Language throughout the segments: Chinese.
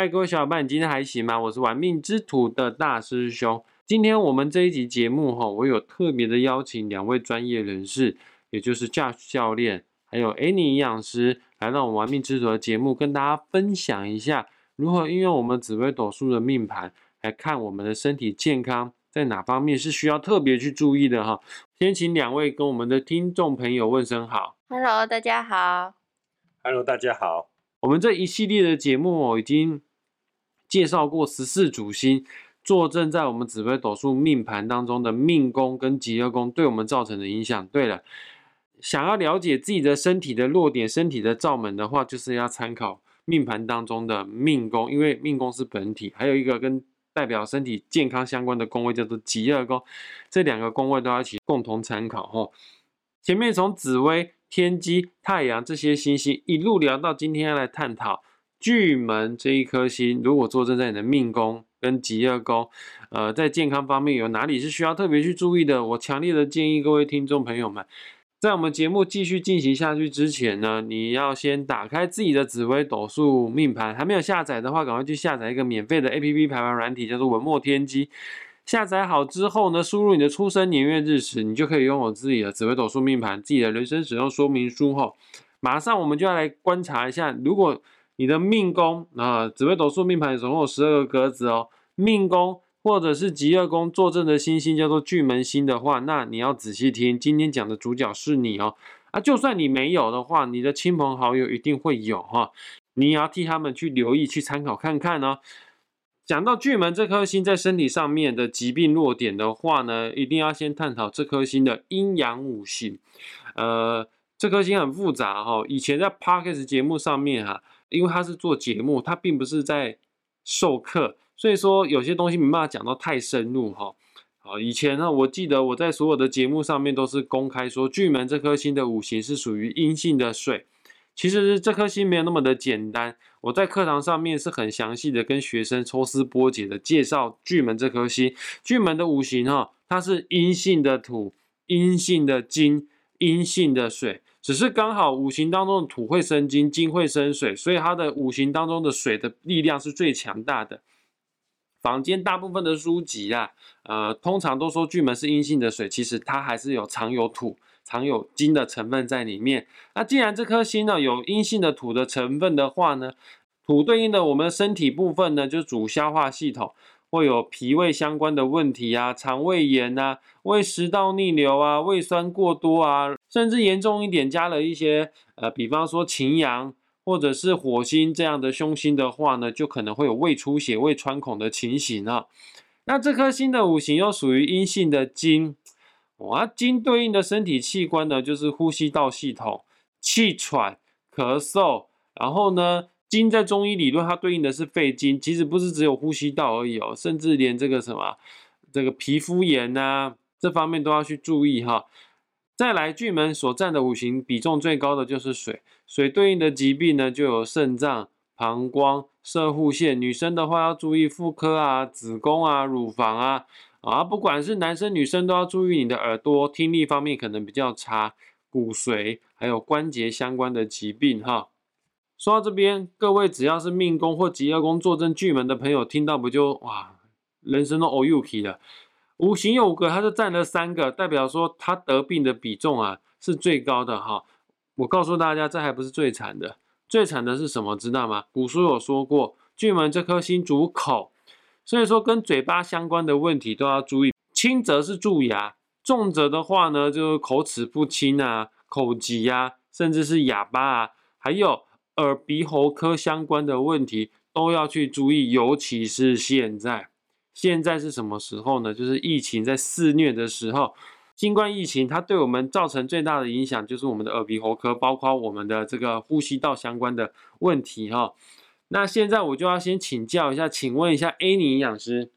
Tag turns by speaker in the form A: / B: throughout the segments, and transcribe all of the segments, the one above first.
A: 嗨，各位小伙伴，你今天还行吗？我是玩命之徒的大师兄。今天我们这一集节目哈，我有特别的邀请两位专业人士，也就是 Josh 教练，还有 Annie 营养师，来到我们玩命之徒的节目，跟大家分享一下如何运用我们紫微斗数的命盘来看我们的身体健康，在哪方面是需要特别去注意的哈。先请两位跟我们的听众朋友问声好。
B: Hello，大家好。
C: Hello，大家好。
A: 我们这一系列的节目哦，已经介绍过十四主星坐镇在我们紫微斗数命盘当中的命宫跟吉厄宫对我们造成的影响。对了，想要了解自己的身体的弱点、身体的罩门的话，就是要参考命盘当中的命宫，因为命宫是本体，还有一个跟代表身体健康相关的宫位叫做吉厄宫，这两个宫位都要一起共同参考哈。前面从紫微。天机、太阳这些星星一路聊到今天，要来探讨巨门这一颗星，如果坐镇在你的命宫跟吉厄宫，呃，在健康方面有哪里是需要特别去注意的？我强烈的建议各位听众朋友们，在我们节目继续进行下去之前呢，你要先打开自己的紫微斗数命盘，还没有下载的话，赶快去下载一个免费的 A P P 排盘软体，叫做文墨天机。下载好之后呢，输入你的出生年月日时，你就可以拥有自己的紫微斗数命盘、自己的人生使用说明书哈。马上我们就要来观察一下，如果你的命宫啊，紫微斗数命盘总共有十二个格子哦，命宫或者是吉厄宫坐镇的星星叫做巨门星的话，那你要仔细听，今天讲的主角是你哦。啊，就算你没有的话，你的亲朋好友一定会有哈，你也要替他们去留意、去参考看看哦。讲到巨门这颗星在身体上面的疾病弱点的话呢，一定要先探讨这颗星的阴阳五行。呃，这颗星很复杂哈。以前在 Parkes 节目上面哈，因为他是做节目，他并不是在授课，所以说有些东西没办法讲到太深入哈。好，以前呢，我记得我在所有的节目上面都是公开说，巨门这颗星的五行是属于阴性的水。其实这颗星没有那么的简单。我在课堂上面是很详细的跟学生抽丝剥茧的介绍巨门这颗星。巨门的五行哈，它是阴性的土、阴性的金、阴性的水，只是刚好五行当中的土会生金，金会生水，所以它的五行当中的水的力量是最强大的。坊间大部分的书籍啊，呃，通常都说巨门是阴性的水，其实它还是有藏有土。藏有金的成分在里面。那既然这颗星呢有阴性的土的成分的话呢，土对应的我们身体部分呢，就主消化系统会有脾胃相关的问题啊，肠胃炎啊，胃食道逆流啊，胃酸过多啊，甚至严重一点加了一些呃，比方说擎羊或者是火星这样的凶星的话呢，就可能会有胃出血、胃穿孔的情形啊。那这颗星的五行又属于阴性的金。哇，金对应的身体器官呢，就是呼吸道系统、气喘、咳嗽。然后呢，金在中医理论它对应的是肺经，其实不是只有呼吸道而已哦，甚至连这个什么，这个皮肤炎呐，这方面都要去注意哈。再来，巨门所占的五行比重最高的就是水，水对应的疾病呢，就有肾脏、膀胱、射护腺。女生的话要注意妇科啊、子宫啊、乳房啊。啊，不管是男生女生都要注意你的耳朵听力方面可能比较差，骨髓还有关节相关的疾病哈。说到这边，各位只要是命宫或吉厄宫坐镇巨门的朋友，听到不就哇，人生都 o u k 了。五行有五个，他就占了三个，代表说他得病的比重啊是最高的哈。我告诉大家，这还不是最惨的，最惨的是什么？知道吗？古书有说过，巨门这颗星主口。所以说，跟嘴巴相关的问题都要注意，轻则是蛀牙，重则的话呢，就是口齿不清啊、口疾啊，甚至是哑巴啊，还有耳鼻喉科相关的问题都要去注意，尤其是现在，现在是什么时候呢？就是疫情在肆虐的时候，新冠疫情它对我们造成最大的影响，就是我们的耳鼻喉科，包括我们的这个呼吸道相关的问题哈。那现在我就要先请教一下，请问一下 A 尼营养师，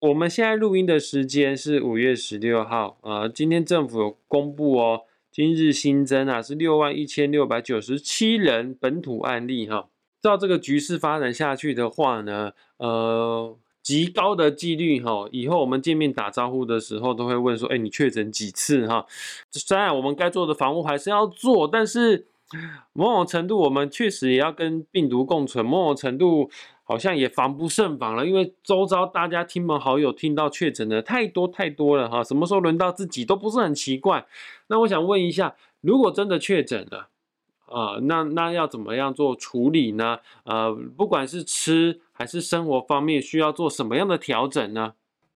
A: 我们现在录音的时间是五月十六号呃，今天政府有公布哦，今日新增啊是六万一千六百九十七人本土案例哈，照这个局势发展下去的话呢，呃，极高的几率哈，以后我们见面打招呼的时候都会问说，哎，你确诊几次哈？虽然我们该做的防护还是要做，但是。某种程度，我们确实也要跟病毒共存。某种程度，好像也防不胜防了，因为周遭大家亲朋好友听到确诊的太多太多了哈，什么时候轮到自己都不是很奇怪。那我想问一下，如果真的确诊了，啊，那那要怎么样做处理呢？呃，不管是吃还是生活方面，需要做什么样的调整呢？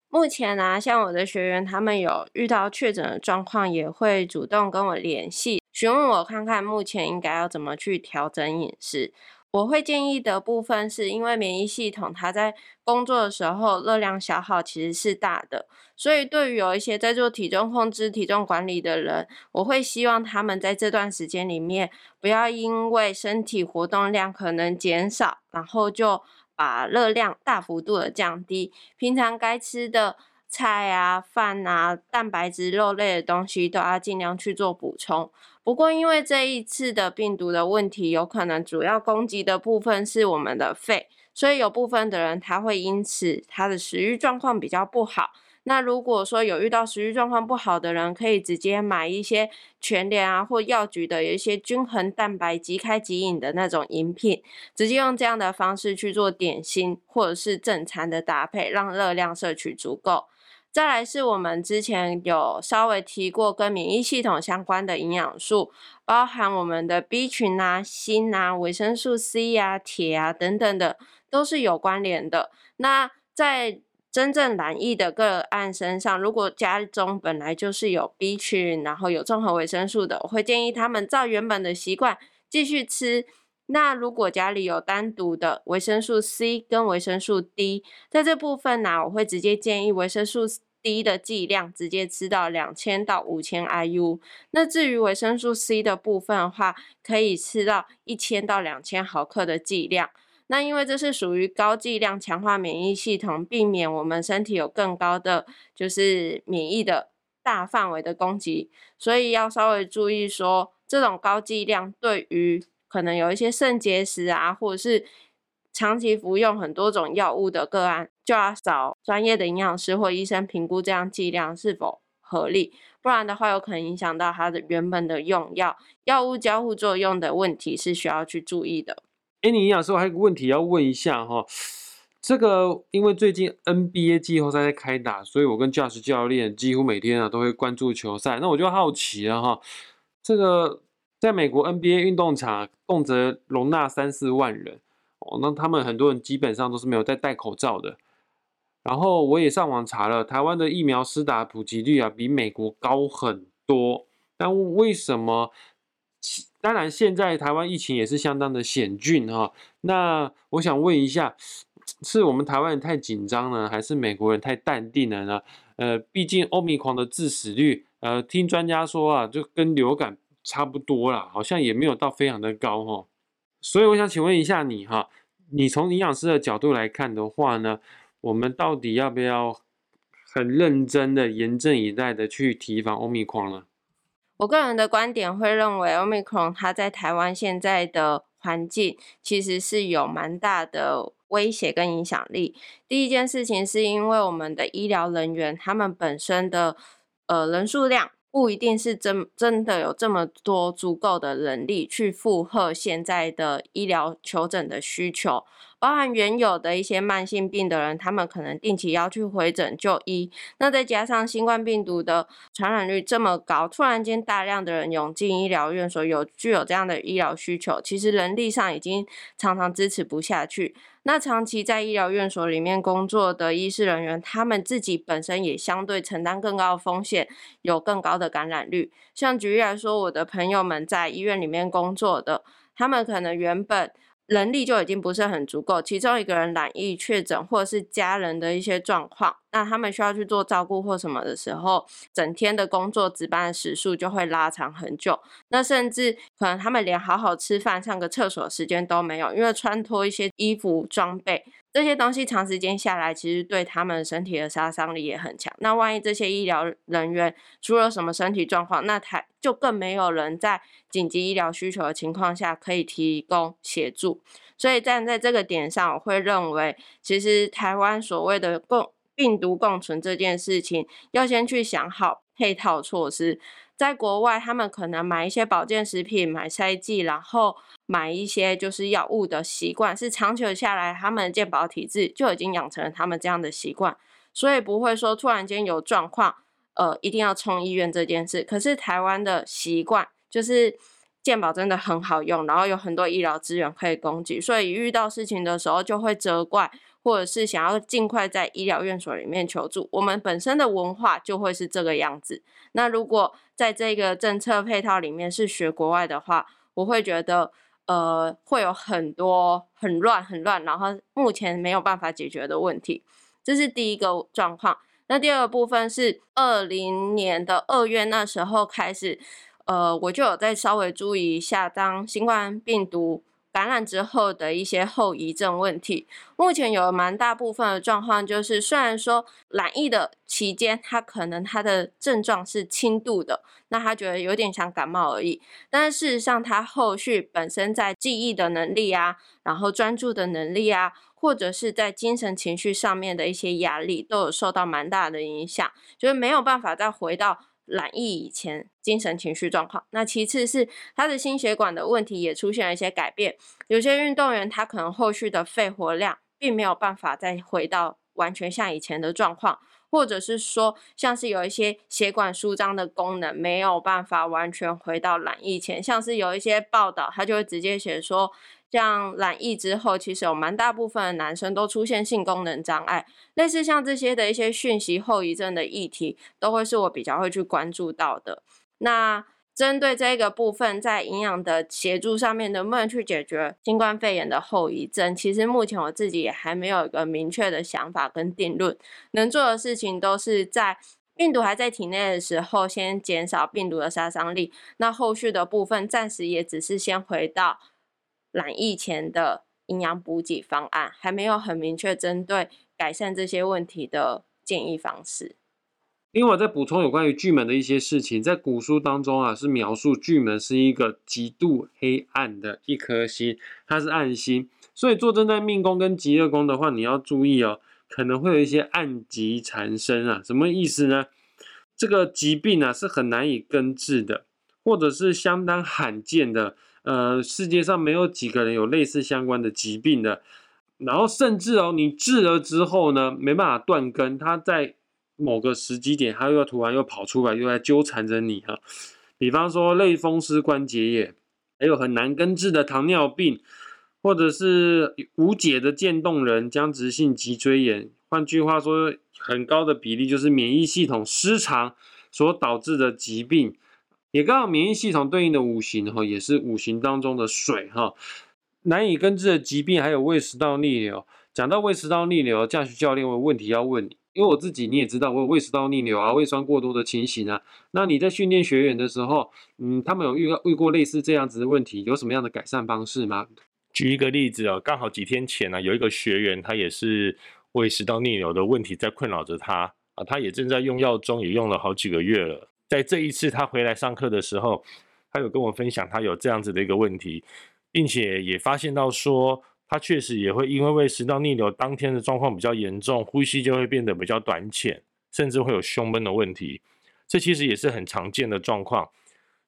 B: 目前呢，像我的学员，他们有遇到确诊的状况，也会主动跟我联系，询问我看看目前应该要怎么去调整饮食。我会建议的部分是因为免疫系统它在工作的时候热量消耗其实是大的，所以对于有一些在做体重控制、体重管理的人，我会希望他们在这段时间里面不要因为身体活动量可能减少，然后就把热量大幅度的降低，平常该吃的。菜啊、饭啊、蛋白质、肉类的东西都要尽量去做补充。不过，因为这一次的病毒的问题，有可能主要攻击的部分是我们的肺，所以有部分的人他会因此他的食欲状况比较不好。那如果说有遇到食欲状况不好的人，可以直接买一些全联啊或药局的有一些均衡蛋白即开即饮的那种饮品，直接用这样的方式去做点心或者是正餐的搭配，让热量摄取足够。再来是我们之前有稍微提过跟免疫系统相关的营养素，包含我们的 B 群啊、锌啊、维生素 C 啊、铁啊等等的，都是有关联的。那在真正染疫的个案身上，如果家中本来就是有 B 群，然后有综合维生素的，我会建议他们照原本的习惯继续吃。那如果家里有单独的维生素 C 跟维生素 D，在这部分呢，我会直接建议维生素。D 的剂量直接吃到两千到五千 IU，那至于维生素 C 的部分的话，可以吃到一千到两千毫克的剂量。那因为这是属于高剂量强化免疫系统，避免我们身体有更高的就是免疫的大范围的攻击，所以要稍微注意说，这种高剂量对于可能有一些肾结石啊，或者是。长期服用很多种药物的个案，就要找专业的营养师或医生评估这样剂量是否合理，不然的话有可能影响到他的原本的用药，药物交互作用的问题是需要去注意的。
A: 哎，你营养师，我还有个问题要问一下哈，这个因为最近 NBA 季后赛在开打，所以我跟驾驶教练几乎每天啊都会关注球赛，那我就好奇了哈，这个在美国 NBA 运动场动辄容纳三四万人。哦，那他们很多人基本上都是没有在戴口罩的。然后我也上网查了，台湾的疫苗施打普及率啊，比美国高很多。但为什么？当然，现在台湾疫情也是相当的险峻哈。那我想问一下，是我们台湾人太紧张呢，还是美国人太淡定了呢？呃，毕竟欧米狂的致死率，呃，听专家说啊，就跟流感差不多啦，好像也没有到非常的高哈。所以我想请问一下你哈，你从营养师的角度来看的话呢，我们到底要不要很认真的、严阵以待的去提防欧米狂呢？
B: 我个人的观点会认为，欧米狂它在台湾现在的环境其实是有蛮大的威胁跟影响力。第一件事情是因为我们的医疗人员他们本身的呃人数量。不一定是真真的有这么多足够的人力去负荷现在的医疗求诊的需求。包含原有的一些慢性病的人，他们可能定期要去回诊就医。那再加上新冠病毒的传染率这么高，突然间大量的人涌进医疗院所，有具有这样的医疗需求，其实人力上已经常常支持不下去。那长期在医疗院所里面工作的医师人员，他们自己本身也相对承担更高的风险，有更高的感染率。像举例来说，我的朋友们在医院里面工作的，他们可能原本。人力就已经不是很足够，其中一个人染疫确诊，或者是家人的一些状况，那他们需要去做照顾或什么的时候，整天的工作值班时数就会拉长很久。那甚至可能他们连好好吃饭、上个厕所时间都没有，因为穿脱一些衣服装备。这些东西长时间下来，其实对他们身体的杀伤力也很强。那万一这些医疗人员出了什么身体状况，那他就更没有人在紧急医疗需求的情况下可以提供协助。所以站在这个点上，我会认为，其实台湾所谓的共病毒共存这件事情，要先去想好配套措施。在国外，他们可能买一些保健食品、买筛剂，然后买一些就是药物的习惯，是长久下来，他们的健保体制就已经养成了他们这样的习惯，所以不会说突然间有状况，呃，一定要冲医院这件事。可是台湾的习惯就是健保真的很好用，然后有很多医疗资源可以供给，所以遇到事情的时候就会责怪。或者是想要尽快在医疗院所里面求助，我们本身的文化就会是这个样子。那如果在这个政策配套里面是学国外的话，我会觉得呃会有很多很乱很乱，然后目前没有办法解决的问题。这是第一个状况。那第二个部分是二零年的二月那时候开始，呃，我就有在稍微注意一下，当新冠病毒。感染之后的一些后遗症问题，目前有蛮大部分的状况，就是虽然说染疫的期间，他可能他的症状是轻度的，那他觉得有点像感冒而已，但事实上他后续本身在记忆的能力啊，然后专注的能力啊，或者是在精神情绪上面的一些压力，都有受到蛮大的影响，就是没有办法再回到。染疫以前精神情绪状况，那其次是他的心血管的问题也出现了一些改变。有些运动员他可能后续的肺活量并没有办法再回到完全像以前的状况，或者是说像是有一些血管舒张的功能没有办法完全回到染疫前，像是有一些报道他就会直接写说。像染疫之后，其实有蛮大部分的男生都出现性功能障碍，类似像这些的一些讯息后遗症的议题，都会是我比较会去关注到的。那针对这个部分，在营养的协助上面，能不能去解决新冠肺炎的后遗症？其实目前我自己也还没有一个明确的想法跟定论。能做的事情都是在病毒还在体内的时候，先减少病毒的杀伤力。那后续的部分，暂时也只是先回到。染疫前的营养补给方案还没有很明确针对改善这些问题的建议方式。
A: 另外，再补充有关于巨门的一些事情，在古书当中啊，是描述巨门是一个极度黑暗的一颗星，它是暗星，所以坐镇在命宫跟极恶宫的话，你要注意哦，可能会有一些暗疾缠身啊。什么意思呢？这个疾病啊是很难以根治的，或者是相当罕见的。呃，世界上没有几个人有类似相关的疾病的，然后甚至哦，你治了之后呢，没办法断根，它在某个时机点，它又突然又跑出来，又在纠缠着你啊。比方说类风湿关节炎，还有很难根治的糖尿病，或者是无解的渐冻人僵直性脊椎炎。换句话说，很高的比例就是免疫系统失常所导致的疾病。也刚好免疫系统对应的五行哈，也是五行当中的水哈，难以根治的疾病，还有胃食道逆流。讲到胃食道逆流，驾驶教练我有问题要问你，因为我自己你也知道，我有胃食道逆流啊，胃酸过多的情形啊。那你在训练学员的时候，嗯，他们有遇到遇过类似这样子的问题，有什么样的改善方式吗？
C: 举一个例子哦，刚好几天前呢，有一个学员，他也是胃食道逆流的问题在困扰着他啊，他也正在用药中，也用了好几个月了。在这一次他回来上课的时候，他有跟我分享他有这样子的一个问题，并且也发现到说他确实也会因为胃食道逆流当天的状况比较严重，呼吸就会变得比较短浅，甚至会有胸闷的问题。这其实也是很常见的状况。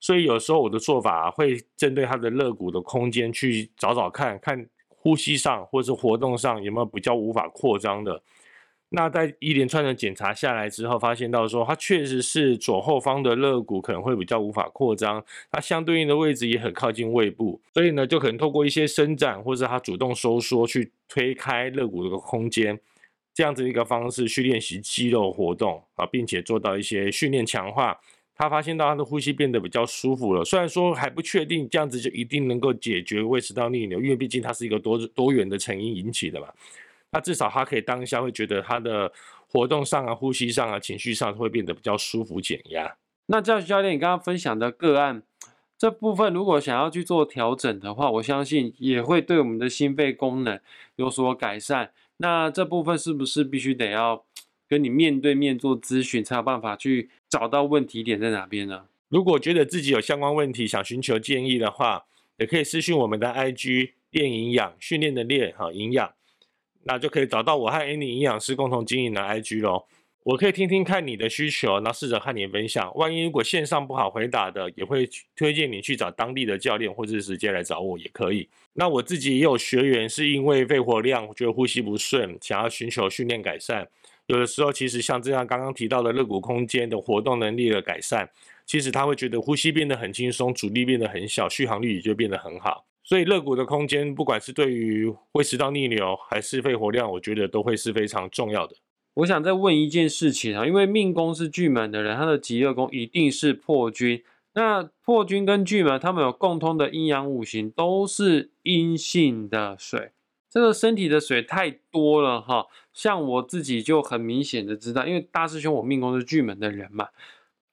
C: 所以有时候我的做法会针对他的肋骨的空间去找找看看呼吸上或是活动上有没有比较无法扩张的。那在一连串的检查下来之后，发现到说，它确实是左后方的肋骨可能会比较无法扩张，它相对应的位置也很靠近胃部，所以呢，就可能透过一些伸展或者它主动收缩去推开肋骨这个空间，这样子一个方式去练习肌肉活动啊，并且做到一些训练强化，他发现到他的呼吸变得比较舒服了。虽然说还不确定这样子就一定能够解决胃食道逆流，因为毕竟它是一个多多元的成因引起的嘛。那至少他可以当下会觉得他的活动上啊、呼吸上啊、情绪上会变得比较舒服、减压。
A: 那教学教练，你刚刚分享的个案这部分，如果想要去做调整的话，我相信也会对我们的心肺功能有所改善。那这部分是不是必须得要跟你面对面做咨询，才有办法去找到问题点在哪边呢？
C: 如果觉得自己有相关问题，想寻求建议的话，也可以私讯我们的 IG 练营养训练的练哈营养。那就可以找到我和 Annie 营养师共同经营的 IG 咯。我可以听听看你的需求，然后试着和你分享。万一如果线上不好回答的，也会推荐你去找当地的教练，或者是直接来找我也可以。那我自己也有学员是因为肺活量觉得呼吸不顺，想要寻求训练改善。有的时候其实像这样刚刚提到的肋骨空间的活动能力的改善，其实他会觉得呼吸变得很轻松，阻力变得很小，续航力也就变得很好。所以肋骨的空间，不管是对于胃食道逆流还是肺活量，我觉得都会是非常重要的。
A: 我想再问一件事情啊，因为命宫是巨门的人，他的极恶宫一定是破军。那破军跟巨门，他们有共通的阴阳五行，都是阴性的水。这个身体的水太多了哈，像我自己就很明显的知道，因为大师兄我命宫是巨门的人嘛，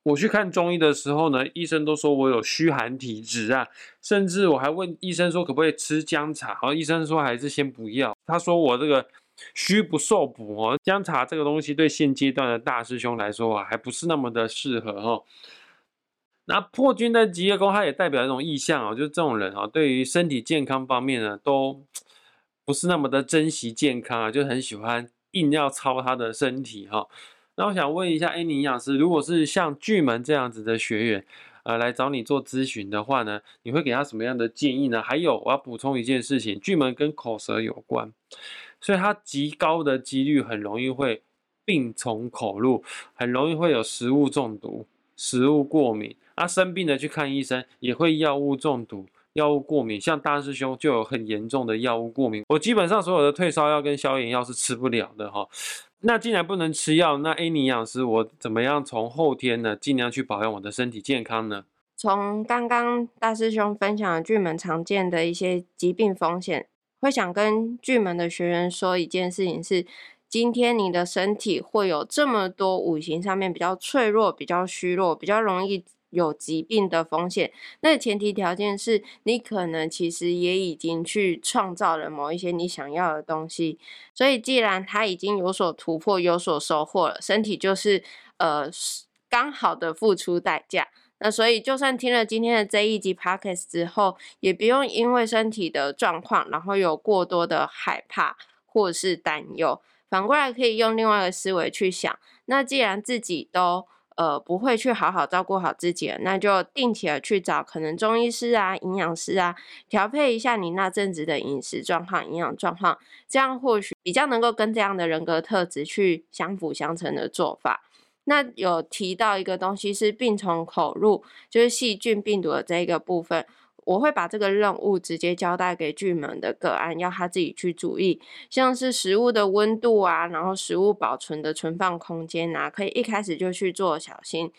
A: 我去看中医的时候呢，医生都说我有虚寒体质啊，甚至我还问医生说可不可以吃姜茶，然后，医生说还是先不要，他说我这个。虚不受补哦，姜茶这个东西对现阶段的大师兄来说啊，还不是那么的适合哦。那破军的吉业宫，它也代表一种意象哦，就是这种人哦，对于身体健康方面呢，都不是那么的珍惜健康啊，就很喜欢硬要操他的身体哈。那我想问一下，哎，营养师，如果是像巨门这样子的学员，呃，来找你做咨询的话呢，你会给他什么样的建议呢？还有，我要补充一件事情，巨门跟口舌有关。所以它极高的几率很容易会病从口入，很容易会有食物中毒、食物过敏。啊，生病的去看医生也会药物中毒、药物过敏。像大师兄就有很严重的药物过敏。我基本上所有的退烧药跟消炎药是吃不了的哈。那既然不能吃药，那 A 尼营养师我怎么样从后天呢尽量去保养我的身体健康呢？
B: 从刚刚大师兄分享的巨门常见的一些疾病风险。会想跟巨门的学员说一件事情是：今天你的身体会有这么多五行上面比较脆弱、比较虚弱、比较容易有疾病的风险。那前提条件是你可能其实也已经去创造了某一些你想要的东西。所以既然他已经有所突破、有所收获了，身体就是呃刚好的付出代价。那所以，就算听了今天的这一集 podcast 之后，也不用因为身体的状况，然后有过多的害怕或是担忧。反过来，可以用另外一个思维去想：那既然自己都呃不会去好好照顾好自己，那就定期的去找可能中医师啊、营养师啊，调配一下你那阵子的饮食状况、营养状况，这样或许比较能够跟这样的人格特质去相辅相成的做法。那有提到一个东西是病从口入，就是细菌病毒的这一个部分，我会把这个任务直接交代给巨门的个案，要他自己去注意，像是食物的温度啊，然后食物保存的存放空间啊，可以一开始就去做小心。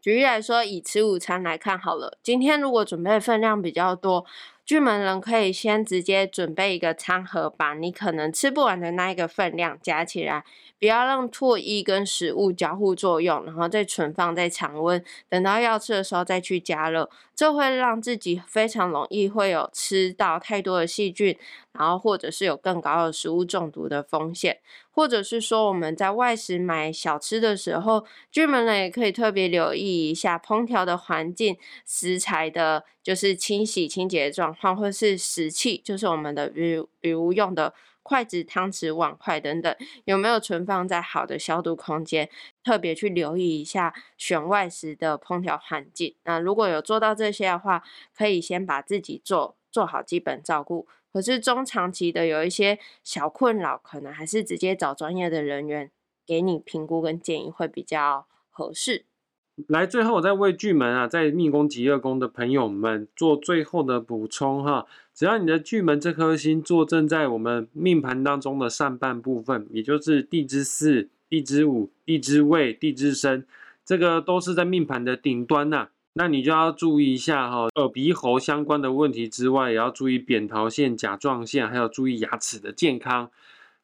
B: 举例来说，以吃午餐来看好了，今天如果准备分量比较多。巨门人可以先直接准备一个餐盒，把你可能吃不完的那一个分量加起来，不要让唾液跟食物交互作用，然后再存放在常温，等到要吃的时候再去加热，这会让自己非常容易会有吃到太多的细菌，然后或者是有更高的食物中毒的风险。或者是说我们在外食买小吃的时候，巨门人也可以特别留意一下烹调的环境、食材的，就是清洗清洁状况，或是食器，就是我们的比如比如用的筷子、汤匙、碗筷等等，有没有存放在好的消毒空间？特别去留意一下选外食的烹调环境。那如果有做到这些的话，可以先把自己做做好基本照顾。可是中长期的有一些小困扰，可能还是直接找专业的人员给你评估跟建议会比较合适。
A: 来，最后我再为巨门啊，在命宫极恶宫的朋友们做最后的补充哈。只要你的巨门这颗星坐正在我们命盘当中的上半部分，也就是地支四、地支午、地支未、地支申，这个都是在命盘的顶端呐。那你就要注意一下哈，耳鼻喉相关的问题之外，也要注意扁桃腺、甲状腺，还要注意牙齿的健康。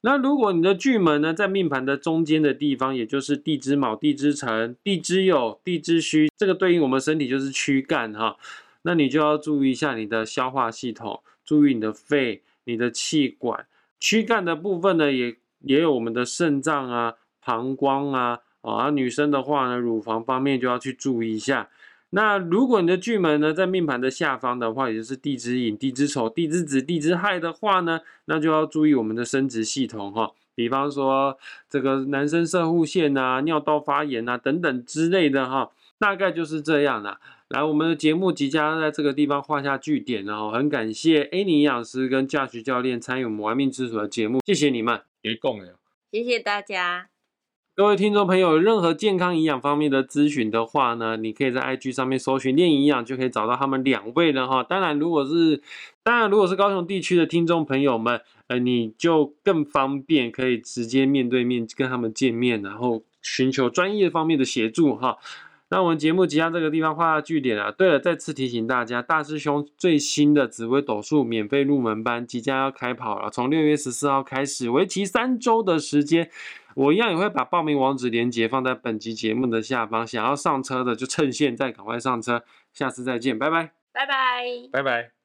A: 那如果你的巨门呢，在命盘的中间的地方，也就是地支卯、地支辰、地支酉、地支戌，这个对应我们身体就是躯干哈。那你就要注意一下你的消化系统，注意你的肺、你的气管。躯干的部分呢，也也有我们的肾脏啊、膀胱啊，啊，女生的话呢，乳房方面就要去注意一下。那如果你的巨门呢在命盘的下方的话，也就是地支寅、地支丑、地支子、地支亥的话呢，那就要注意我们的生殖系统哈，比方说这个男生射护腺啊、尿道发炎啊等等之类的哈，大概就是这样啦。来，我们的节目即将在这个地方画下句点然后，很感谢 A 尼营养师跟驾驶教练参与我们玩命之主的节目，谢谢你们，
C: 别供了。
B: 谢谢大家。
A: 各位听众朋友，任何健康营养方面的咨询的话呢，你可以在 IG 上面搜寻练营养，就可以找到他们两位了哈。当然，如果是当然如果是高雄地区的听众朋友们，呃，你就更方便可以直接面对面跟他们见面，然后寻求专业方面的协助哈。那我们节目即将这个地方画下句点啊。对了，再次提醒大家，大师兄最新的紫微斗数免费入门班即将要开跑了，从六月十四号开始，为期三周的时间。我一样也会把报名网址链接放在本集节目的下方，想要上车的就趁现在赶快上车。下次再见，拜拜，
B: 拜拜，
C: 拜拜。